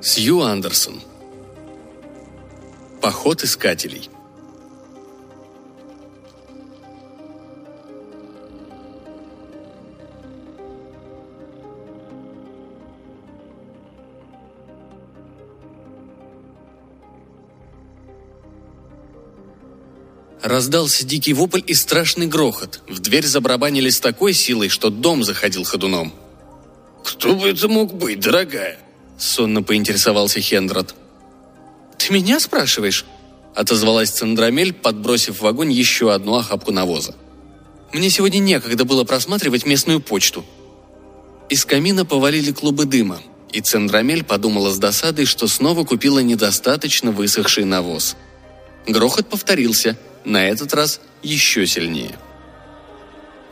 Сью Андерсон. Поход искателей. Раздался дикий вопль и страшный грохот. В дверь забарабанили с такой силой, что дом заходил ходуном. «Кто бы это мог быть, дорогая?» Сонно поинтересовался Хендрат. «Ты меня спрашиваешь?» Отозвалась Цендрамель, подбросив в огонь еще одну охапку навоза. «Мне сегодня некогда было просматривать местную почту». Из камина повалили клубы дыма, и Цендрамель подумала с досадой, что снова купила недостаточно высохший навоз. Грохот повторился, на этот раз еще сильнее.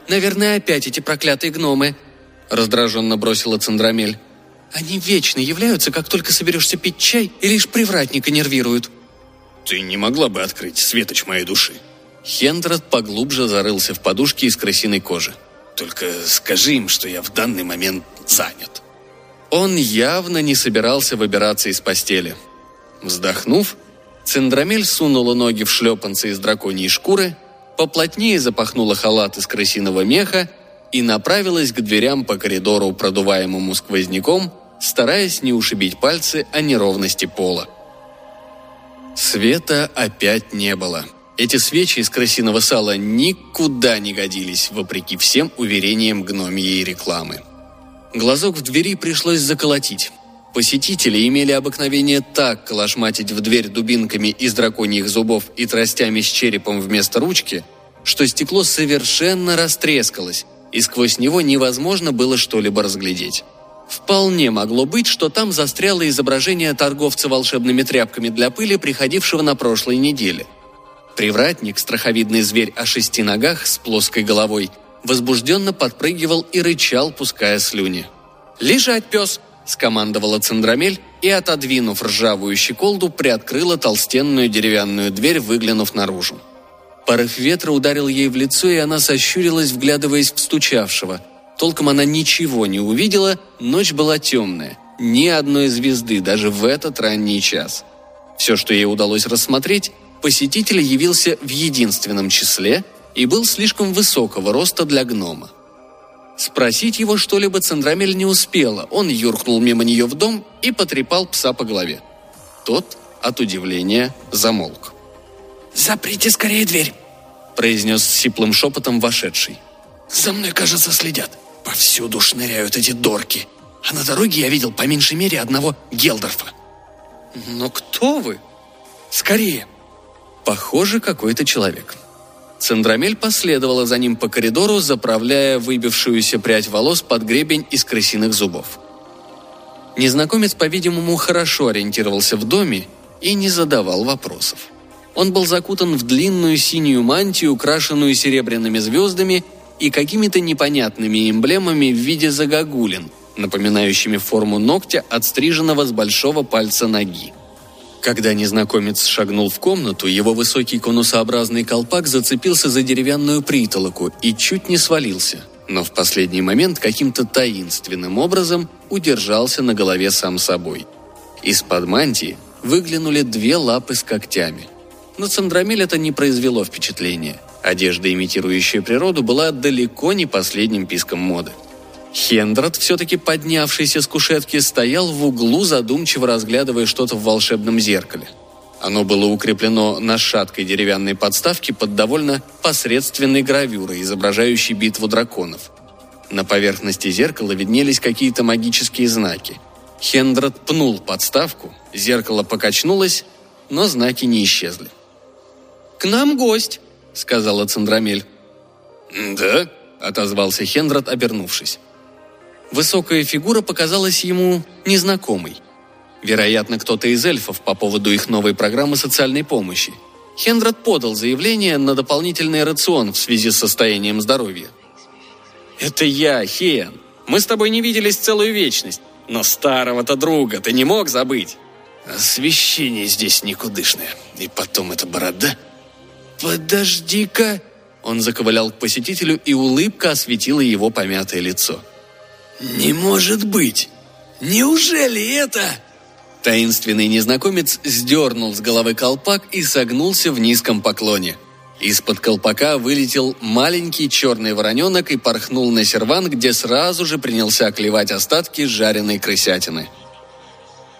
«Наверное, опять эти проклятые гномы», — раздраженно бросила Цендрамель. Они вечно являются, как только соберешься пить чай, и лишь привратника нервируют. Ты не могла бы открыть светоч моей души? Хендрат поглубже зарылся в подушки из крысиной кожи. Только скажи им, что я в данный момент занят. Он явно не собирался выбираться из постели. Вздохнув, Цендрамель сунула ноги в шлепанцы из драконьей шкуры, поплотнее запахнула халат из крысиного меха и направилась к дверям по коридору, продуваемому сквозняком, стараясь не ушибить пальцы о неровности пола. Света опять не было. Эти свечи из крысиного сала никуда не годились, вопреки всем уверениям гномьей рекламы. Глазок в двери пришлось заколотить. Посетители имели обыкновение так калашматить в дверь дубинками из драконьих зубов и тростями с черепом вместо ручки, что стекло совершенно растрескалось, и сквозь него невозможно было что-либо разглядеть. Вполне могло быть, что там застряло изображение торговца волшебными тряпками для пыли, приходившего на прошлой неделе. Привратник, страховидный зверь о шести ногах с плоской головой, возбужденно подпрыгивал и рычал, пуская слюни. «Лежать, пес!» – скомандовала Цендрамель и, отодвинув ржавую щеколду, приоткрыла толстенную деревянную дверь, выглянув наружу. Порыв ветра ударил ей в лицо, и она сощурилась, вглядываясь в стучавшего. Толком она ничего не увидела, ночь была темная. Ни одной звезды, даже в этот ранний час. Все, что ей удалось рассмотреть, посетитель явился в единственном числе и был слишком высокого роста для гнома. Спросить его что-либо Цендрамель не успела, он юркнул мимо нее в дом и потрепал пса по голове. Тот от удивления замолк. «Заприте скорее дверь!» произнес сиплым шепотом вошедший. «За мной, кажется, следят. Повсюду шныряют эти дорки. А на дороге я видел по меньшей мере одного Гелдорфа». «Но кто вы?» «Скорее!» «Похоже, какой-то человек». Цендрамель последовала за ним по коридору, заправляя выбившуюся прядь волос под гребень из крысиных зубов. Незнакомец, по-видимому, хорошо ориентировался в доме и не задавал вопросов. Он был закутан в длинную синюю мантию, украшенную серебряными звездами и какими-то непонятными эмблемами в виде загогулин, напоминающими форму ногтя, отстриженного с большого пальца ноги. Когда незнакомец шагнул в комнату, его высокий конусообразный колпак зацепился за деревянную притолоку и чуть не свалился, но в последний момент каким-то таинственным образом удержался на голове сам собой. Из-под мантии выглянули две лапы с когтями – на Цандрамель это не произвело впечатления. Одежда, имитирующая природу, была далеко не последним писком моды. Хендрат, все-таки поднявшийся с кушетки, стоял в углу, задумчиво разглядывая что-то в волшебном зеркале. Оно было укреплено на шаткой деревянной подставке под довольно посредственной гравюрой, изображающей битву драконов. На поверхности зеркала виднелись какие-то магические знаки. Хендрат пнул подставку, зеркало покачнулось, но знаки не исчезли. «К нам гость», — сказала Цендрамель. «Да?» — отозвался Хендрат, обернувшись. Высокая фигура показалась ему незнакомой. Вероятно, кто-то из эльфов по поводу их новой программы социальной помощи. Хендрат подал заявление на дополнительный рацион в связи с состоянием здоровья. «Это я, Хен. Мы с тобой не виделись целую вечность. Но старого-то друга ты не мог забыть?» «Освещение здесь никудышное. И потом эта борода...» «Подожди-ка!» Он заковылял к посетителю, и улыбка осветила его помятое лицо. «Не может быть! Неужели это...» Таинственный незнакомец сдернул с головы колпак и согнулся в низком поклоне. Из-под колпака вылетел маленький черный вороненок и порхнул на серван, где сразу же принялся клевать остатки жареной крысятины.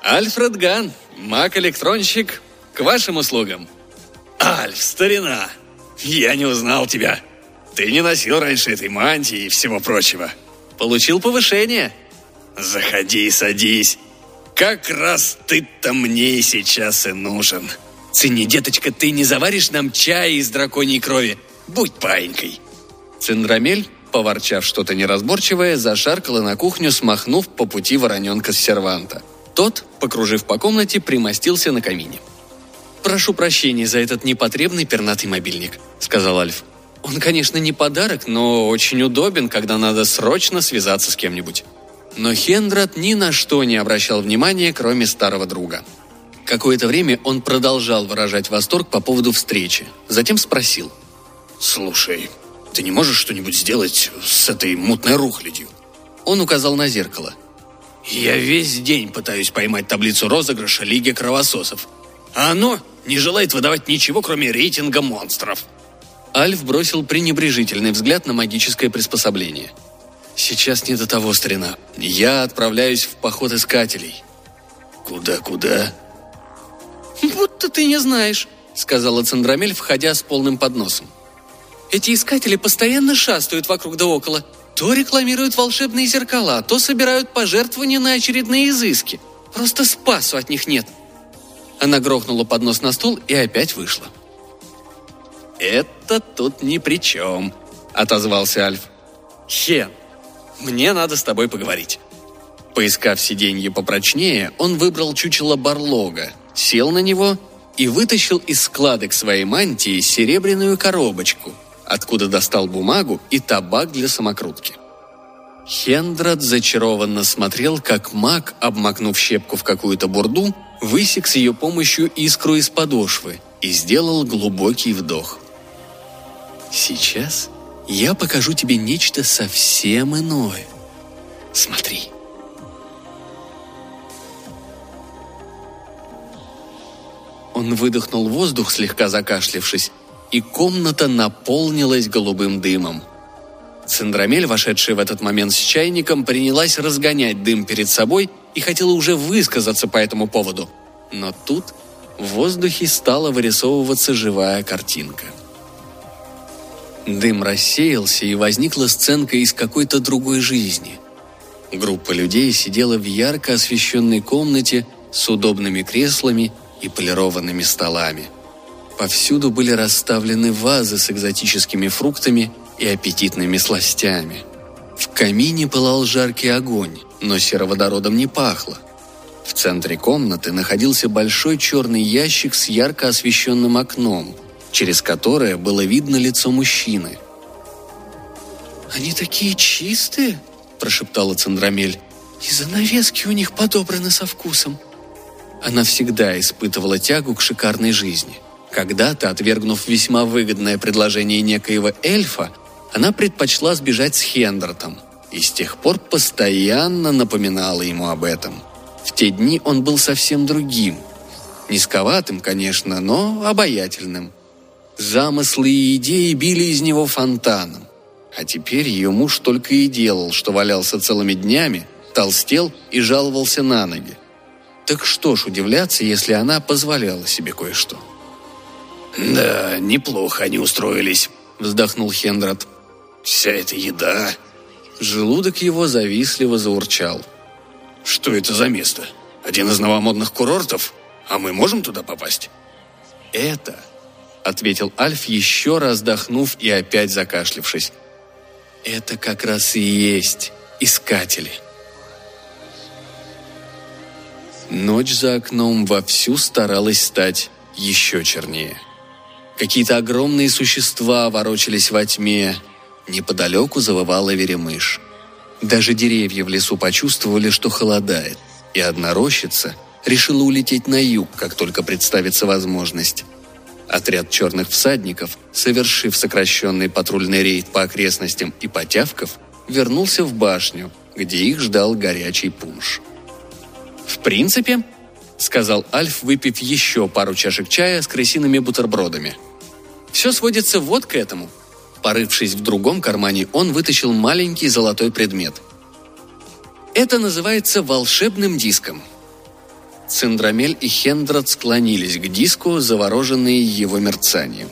«Альфред Ган, маг-электронщик, к вашим услугам!» «Альф, старина! Я не узнал тебя! Ты не носил раньше этой мантии и всего прочего!» «Получил повышение!» «Заходи, садись! Как раз ты-то мне сейчас и нужен!» «Цени, деточка, ты не заваришь нам чая из драконьей крови? Будь паинькой!» Цендрамель, поворчав что-то неразборчивое, зашаркала на кухню, смахнув по пути вороненка с серванта. Тот, покружив по комнате, примостился на камине. «Прошу прощения за этот непотребный пернатый мобильник», — сказал Альф. «Он, конечно, не подарок, но очень удобен, когда надо срочно связаться с кем-нибудь». Но Хендрат ни на что не обращал внимания, кроме старого друга. Какое-то время он продолжал выражать восторг по поводу встречи. Затем спросил. «Слушай, ты не можешь что-нибудь сделать с этой мутной рухлядью?» Он указал на зеркало. «Я весь день пытаюсь поймать таблицу розыгрыша Лиги Кровососов, а оно не желает выдавать ничего, кроме рейтинга монстров». Альф бросил пренебрежительный взгляд на магическое приспособление. «Сейчас не до того, старина. Я отправляюсь в поход искателей». «Куда-куда?» «Будто ты не знаешь», — сказала Цендрамель, входя с полным подносом. «Эти искатели постоянно шастают вокруг да около. То рекламируют волшебные зеркала, то собирают пожертвования на очередные изыски. Просто спасу от них нет». Она грохнула поднос на стол и опять вышла. «Это тут ни при чем», — отозвался Альф. «Хен, мне надо с тобой поговорить». Поискав сиденье попрочнее, он выбрал чучело барлога, сел на него и вытащил из складок своей мантии серебряную коробочку, откуда достал бумагу и табак для самокрутки. Хендрат зачарованно смотрел, как маг, обмакнув щепку в какую-то бурду, высек с ее помощью искру из подошвы и сделал глубокий вдох. «Сейчас я покажу тебе нечто совсем иное. Смотри». Он выдохнул воздух, слегка закашлявшись, и комната наполнилась голубым дымом. Цендрамель, вошедшая в этот момент с чайником, принялась разгонять дым перед собой и хотела уже высказаться по этому поводу. Но тут в воздухе стала вырисовываться живая картинка. Дым рассеялся, и возникла сценка из какой-то другой жизни. Группа людей сидела в ярко освещенной комнате с удобными креслами и полированными столами. Повсюду были расставлены вазы с экзотическими фруктами и аппетитными сластями. В камине пылал жаркий огонь, но сероводородом не пахло. В центре комнаты находился большой черный ящик с ярко освещенным окном, через которое было видно лицо мужчины. «Они такие чистые!» – прошептала Цендрамель. «И занавески у них подобраны со вкусом». Она всегда испытывала тягу к шикарной жизни. Когда-то, отвергнув весьма выгодное предложение некоего эльфа, она предпочла сбежать с Хендертом и с тех пор постоянно напоминала ему об этом. В те дни он был совсем другим. Низковатым, конечно, но обаятельным. Замыслы и идеи били из него фонтаном. А теперь ее муж только и делал, что валялся целыми днями, толстел и жаловался на ноги. Так что ж удивляться, если она позволяла себе кое-что? «Да, неплохо они устроились», — вздохнул Хендрат. «Вся эта еда...» Желудок его завистливо заурчал. «Что это за место? Один из новомодных курортов? А мы можем туда попасть?» «Это...» — ответил Альф, еще раз вздохнув и опять закашлившись. «Это как раз и есть искатели». Ночь за окном вовсю старалась стать еще чернее. Какие-то огромные существа ворочались во тьме. Неподалеку завывала веремыш. Даже деревья в лесу почувствовали, что холодает, и одна рощица решила улететь на юг, как только представится возможность. Отряд черных всадников, совершив сокращенный патрульный рейд по окрестностям и потявков, вернулся в башню, где их ждал горячий пунш. В принципе, — сказал Альф, выпив еще пару чашек чая с крысиными бутербродами. «Все сводится вот к этому». Порывшись в другом кармане, он вытащил маленький золотой предмет. «Это называется волшебным диском». Цендрамель и Хендрат склонились к диску, завороженные его мерцанием.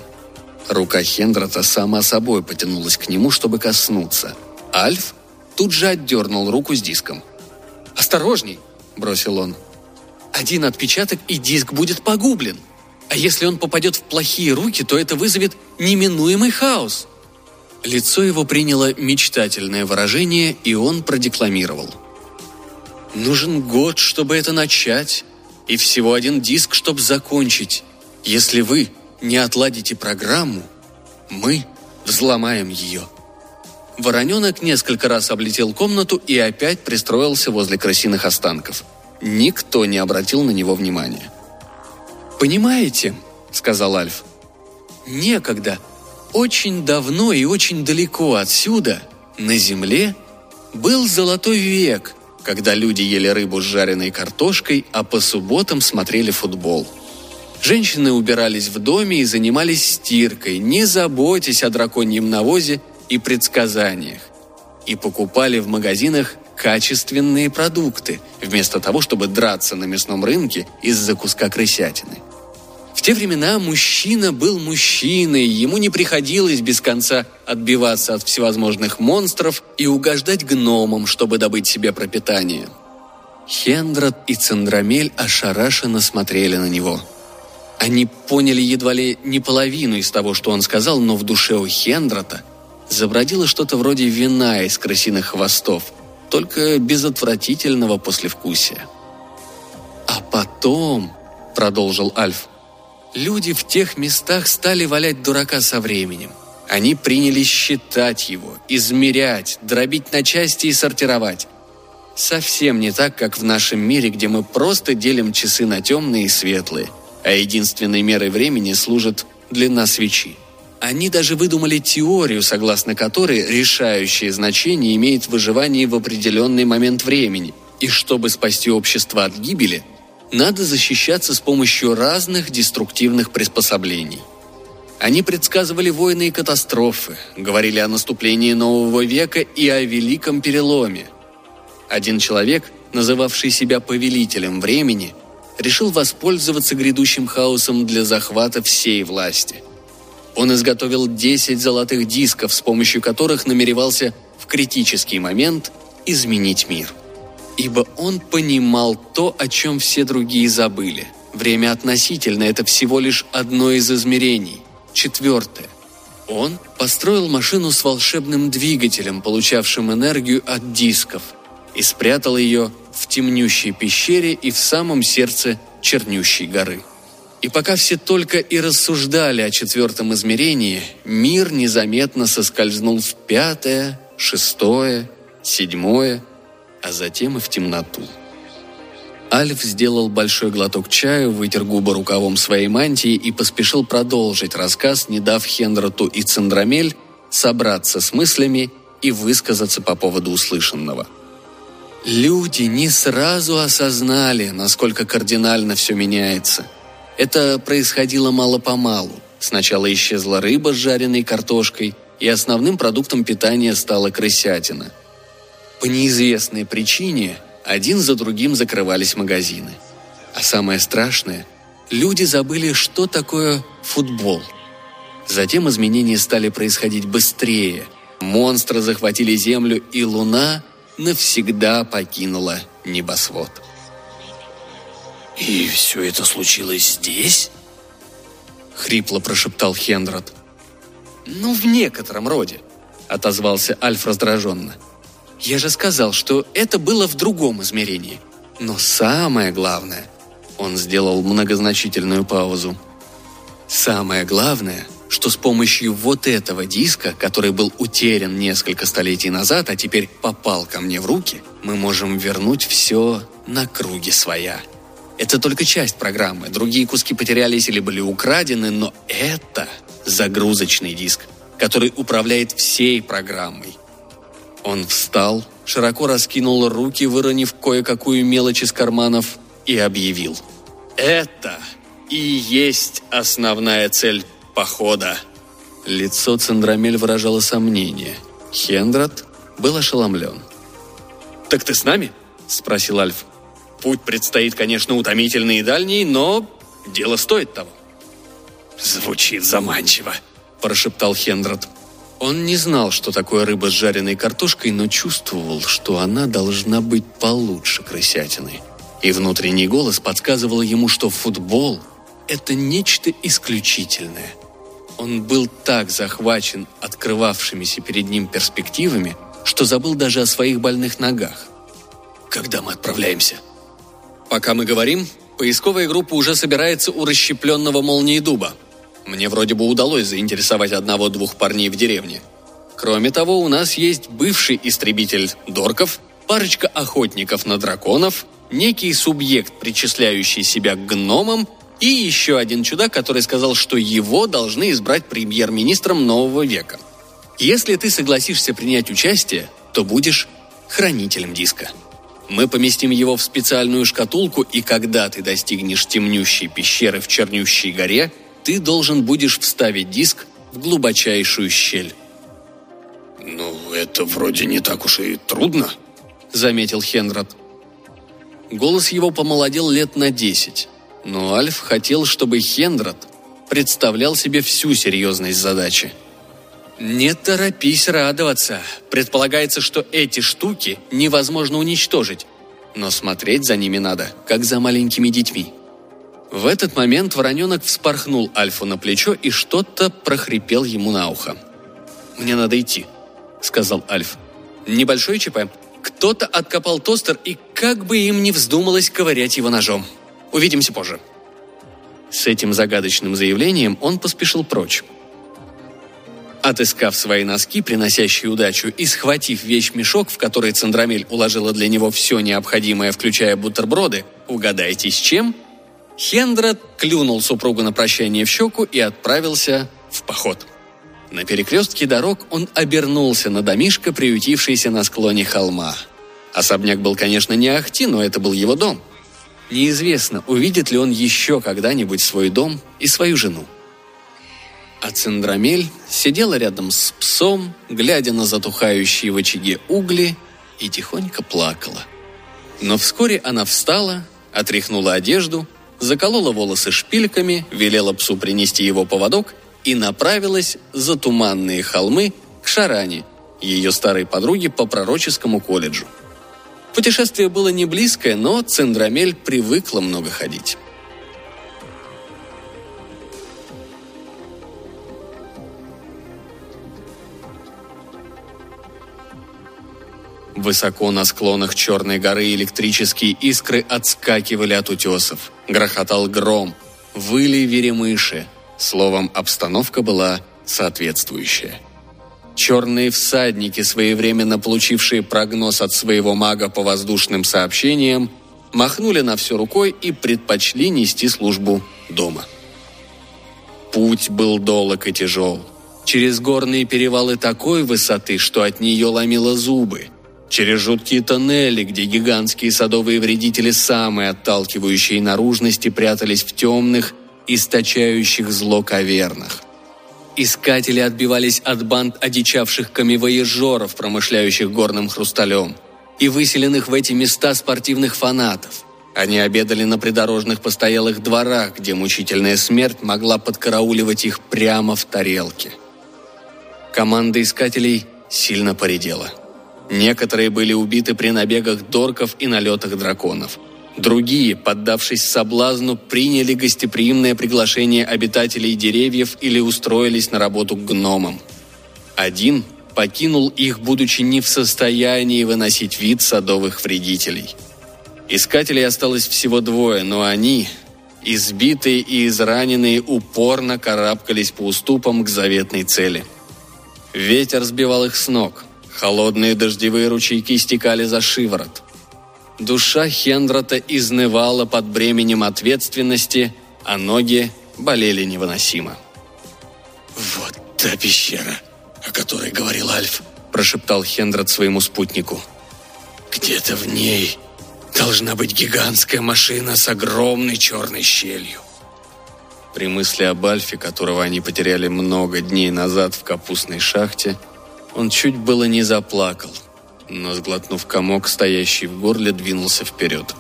Рука Хендрата сама собой потянулась к нему, чтобы коснуться. Альф тут же отдернул руку с диском. «Осторожней!» – бросил он. «Один отпечаток, и диск будет погублен. А если он попадет в плохие руки, то это вызовет неминуемый хаос». Лицо его приняло мечтательное выражение, и он продекламировал. «Нужен год, чтобы это начать, и всего один диск, чтобы закончить. Если вы не отладите программу, мы взломаем ее». Вороненок несколько раз облетел комнату и опять пристроился возле крысиных останков. Никто не обратил на него внимания. «Понимаете», — сказал Альф, — «некогда, очень давно и очень далеко отсюда, на Земле, был золотой век, когда люди ели рыбу с жареной картошкой, а по субботам смотрели футбол. Женщины убирались в доме и занимались стиркой, не заботясь о драконьем навозе и предсказаниях. И покупали в магазинах качественные продукты, вместо того, чтобы драться на мясном рынке из-за куска крысятины. Те времена мужчина был мужчиной, ему не приходилось без конца отбиваться от всевозможных монстров и угождать гномам, чтобы добыть себе пропитание. Хендрат и Цендрамель ошарашенно смотрели на него. Они поняли едва ли не половину из того, что он сказал, но в душе у Хендрата – забродило что-то вроде вина из крысиных хвостов, только без отвратительного послевкусия. «А потом», — продолжил Альф, — «люди в тех местах стали валять дурака со временем. Они принялись считать его, измерять, дробить на части и сортировать. Совсем не так, как в нашем мире, где мы просто делим часы на темные и светлые, а единственной мерой времени служит длина свечи. Они даже выдумали теорию, согласно которой решающее значение имеет выживание в определенный момент времени, и чтобы спасти общество от гибели, надо защищаться с помощью разных деструктивных приспособлений. Они предсказывали войны и катастрофы, говорили о наступлении нового века и о великом переломе. Один человек, называвший себя повелителем времени, решил воспользоваться грядущим хаосом для захвата всей власти – он изготовил 10 золотых дисков, с помощью которых намеревался в критический момент изменить мир. Ибо он понимал то, о чем все другие забыли. Время относительно – это всего лишь одно из измерений. Четвертое. Он построил машину с волшебным двигателем, получавшим энергию от дисков, и спрятал ее в темнющей пещере и в самом сердце чернющей горы. И пока все только и рассуждали о четвертом измерении, мир незаметно соскользнул в пятое, шестое, седьмое, а затем и в темноту. Альф сделал большой глоток чаю, вытер губы рукавом своей мантии и поспешил продолжить рассказ, не дав Хендрату и Цендрамель собраться с мыслями и высказаться по поводу услышанного. Люди не сразу осознали, насколько кардинально все меняется – это происходило мало-помалу. Сначала исчезла рыба с жареной картошкой, и основным продуктом питания стала крысятина. По неизвестной причине один за другим закрывались магазины. А самое страшное – люди забыли, что такое футбол. Затем изменения стали происходить быстрее. Монстры захватили Землю, и Луна навсегда покинула небосвод. «И все это случилось здесь?» — хрипло прошептал Хендрат. «Ну, в некотором роде», — отозвался Альф раздраженно. «Я же сказал, что это было в другом измерении. Но самое главное...» Он сделал многозначительную паузу. «Самое главное, что с помощью вот этого диска, который был утерян несколько столетий назад, а теперь попал ко мне в руки, мы можем вернуть все на круги своя». Это только часть программы. Другие куски потерялись или были украдены, но это загрузочный диск, который управляет всей программой. Он встал, широко раскинул руки, выронив кое-какую мелочь из карманов, и объявил – Это и есть основная цель похода. Лицо Цендрамель выражало сомнение. Хендрат был ошеломлен. «Так ты с нами?» – спросил Альф. «Путь предстоит, конечно, утомительный и дальний, но дело стоит того». «Звучит заманчиво», – прошептал Хендрат. Он не знал, что такое рыба с жареной картошкой, но чувствовал, что она должна быть получше крысятины. И внутренний голос подсказывал ему, что футбол – это нечто исключительное. Он был так захвачен открывавшимися перед ним перспективами, что забыл даже о своих больных ногах. «Когда мы отправляемся?» «Пока мы говорим, поисковая группа уже собирается у расщепленного молнии дуба», мне вроде бы удалось заинтересовать одного-двух парней в деревне. Кроме того, у нас есть бывший истребитель Дорков, парочка охотников на драконов, некий субъект, причисляющий себя к гномам, и еще один чудак, который сказал, что его должны избрать премьер-министром нового века. Если ты согласишься принять участие, то будешь хранителем диска. Мы поместим его в специальную шкатулку, и когда ты достигнешь темнющей пещеры в Чернющей горе – ты должен будешь вставить диск в глубочайшую щель. «Ну, это вроде не так уж и трудно», — заметил Хенрад. Голос его помолодел лет на десять, но Альф хотел, чтобы Хендрат представлял себе всю серьезность задачи. «Не торопись радоваться. Предполагается, что эти штуки невозможно уничтожить, но смотреть за ними надо, как за маленькими детьми», в этот момент вороненок вспорхнул Альфу на плечо и что-то прохрипел ему на ухо. «Мне надо идти», — сказал Альф. «Небольшой ЧП. Кто-то откопал тостер, и как бы им не вздумалось ковырять его ножом. Увидимся позже». С этим загадочным заявлением он поспешил прочь. Отыскав свои носки, приносящие удачу, и схватив вещь-мешок, в который Цендрамель уложила для него все необходимое, включая бутерброды, угадайте с чем, Хендра клюнул супругу на прощание в щеку и отправился в поход. На перекрестке дорог он обернулся на домишко, приютившийся на склоне холма. Особняк был, конечно, не ахти, но это был его дом. Неизвестно, увидит ли он еще когда-нибудь свой дом и свою жену. А Цендрамель сидела рядом с псом, глядя на затухающие в очаге угли, и тихонько плакала. Но вскоре она встала, отряхнула одежду заколола волосы шпильками, велела псу принести его поводок и направилась за туманные холмы к Шаране, ее старой подруге по пророческому колледжу. Путешествие было не близкое, но Цендрамель привыкла много ходить. Высоко на склонах Черной горы электрические искры отскакивали от утесов. Грохотал гром. Выли веремыши. Словом, обстановка была соответствующая. Черные всадники, своевременно получившие прогноз от своего мага по воздушным сообщениям, махнули на все рукой и предпочли нести службу дома. Путь был долг и тяжел. Через горные перевалы такой высоты, что от нее ломило зубы – через жуткие тоннели, где гигантские садовые вредители самые отталкивающие наружности прятались в темных, источающих зло кавернах. Искатели отбивались от банд одичавших камевоежоров, промышляющих горным хрусталем, и выселенных в эти места спортивных фанатов. Они обедали на придорожных постоялых дворах, где мучительная смерть могла подкарауливать их прямо в тарелке. Команда искателей сильно поредела – Некоторые были убиты при набегах дорков и налетах драконов. Другие, поддавшись соблазну, приняли гостеприимное приглашение обитателей деревьев или устроились на работу к гномам. Один покинул их, будучи не в состоянии выносить вид садовых вредителей. Искателей осталось всего двое, но они, избитые и израненные, упорно карабкались по уступам к заветной цели. Ветер сбивал их с ног – Холодные дождевые ручейки стекали за шиворот. Душа Хендрата изнывала под бременем ответственности, а ноги болели невыносимо. «Вот та пещера, о которой говорил Альф», – прошептал Хендрат своему спутнику. «Где-то в ней Должна быть гигантская машина с огромной черной щелью. При мысли об Альфе, которого они потеряли много дней назад в капустной шахте, он чуть было не заплакал, но, сглотнув комок, стоящий в горле, двинулся вперед.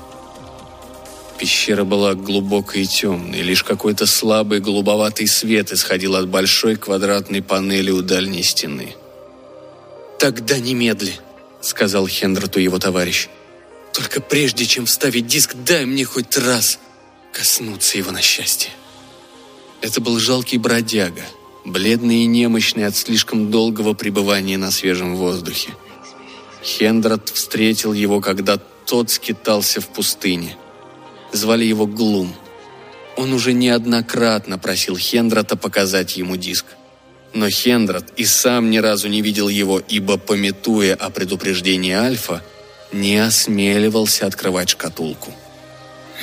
Пещера была глубокой и темной, лишь какой-то слабый голубоватый свет исходил от большой квадратной панели у дальней стены. «Тогда немедли», — сказал Хендрату его товарищ. «Только прежде чем вставить диск, дай мне хоть раз коснуться его на счастье». Это был жалкий бродяга, бледный и немощный от слишком долгого пребывания на свежем воздухе. Хендрат встретил его, когда тот скитался в пустыне. Звали его Глум. Он уже неоднократно просил Хендрата показать ему диск. Но Хендрат и сам ни разу не видел его, ибо, пометуя о предупреждении Альфа, не осмеливался открывать шкатулку.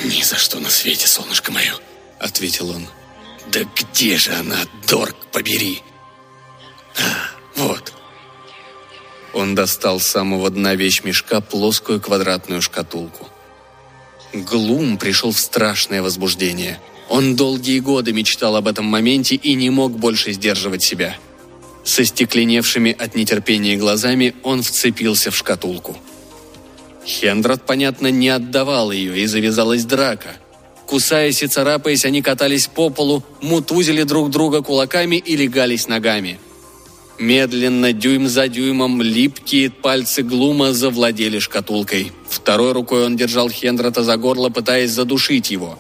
«Ни за что на свете, солнышко мое!» — ответил он. Да где же она, Дорг, побери? А, вот. Он достал с самого дна вещмешка плоскую квадратную шкатулку. Глум пришел в страшное возбуждение. Он долгие годы мечтал об этом моменте и не мог больше сдерживать себя. Со стекленевшими от нетерпения глазами он вцепился в шкатулку. Хендрат, понятно, не отдавал ее, и завязалась драка – Кусаясь и царапаясь, они катались по полу, мутузили друг друга кулаками и легались ногами. Медленно, дюйм за дюймом, липкие пальцы Глума завладели шкатулкой. Второй рукой он держал Хендрата за горло, пытаясь задушить его.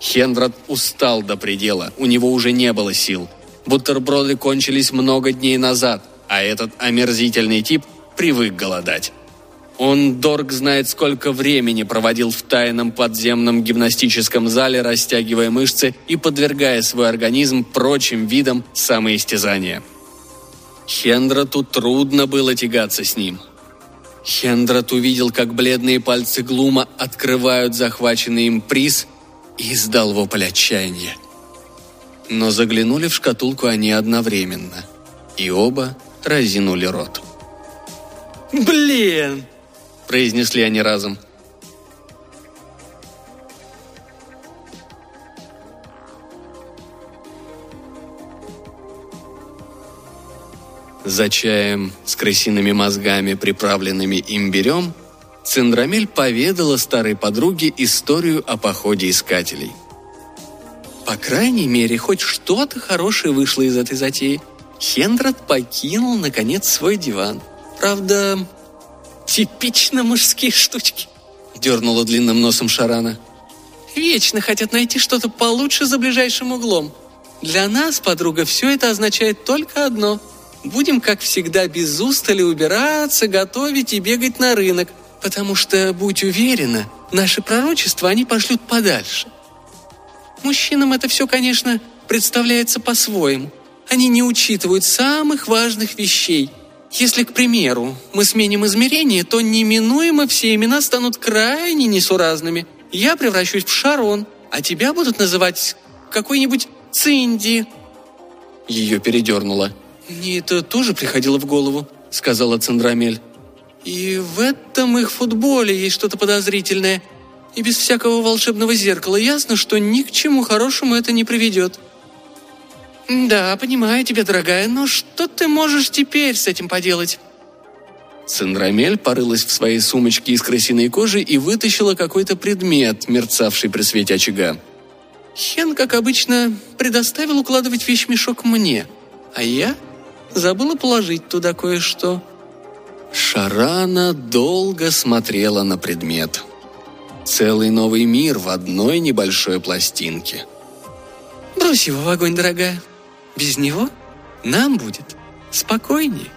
Хендрат устал до предела, у него уже не было сил. Бутерброды кончились много дней назад, а этот омерзительный тип привык голодать. Он, Дорг, знает, сколько времени проводил в тайном подземном гимнастическом зале, растягивая мышцы и подвергая свой организм прочим видам самоистязания. Хендрату трудно было тягаться с ним. Хендрат увидел, как бледные пальцы Глума открывают захваченный им приз и издал вопль отчаяния. Но заглянули в шкатулку они одновременно, и оба разинули рот. «Блин!» Произнесли они разом. За чаем с крысиными мозгами, приправленными имбирем, Цендрамель поведала старой подруге историю о походе искателей. По крайней мере, хоть что-то хорошее вышло из этой затеи. Хендрат покинул, наконец, свой диван. Правда, Типично мужские штучки. Дернула длинным носом Шарана. Вечно хотят найти что-то получше за ближайшим углом. Для нас, подруга, все это означает только одно. Будем, как всегда, без устали убираться, готовить и бегать на рынок, потому что, будь уверена, наши пророчества они пошлют подальше. Мужчинам это все, конечно, представляется по-своему. Они не учитывают самых важных вещей – если, к примеру, мы сменим измерение, то неминуемо все имена станут крайне несуразными. Я превращусь в Шарон, а тебя будут называть какой-нибудь Цинди». Ее передернуло. «Мне это тоже приходило в голову», — сказала Цендрамель. «И в этом их футболе есть что-то подозрительное. И без всякого волшебного зеркала ясно, что ни к чему хорошему это не приведет». «Да, понимаю тебя, дорогая, но что ты можешь теперь с этим поделать?» Цендрамель порылась в своей сумочке из крысиной кожи и вытащила какой-то предмет, мерцавший при свете очага. Хен, как обычно, предоставил укладывать вещмешок мне, а я забыла положить туда кое-что. Шарана долго смотрела на предмет. Целый новый мир в одной небольшой пластинке. «Брось его в огонь, дорогая», без него нам будет спокойнее.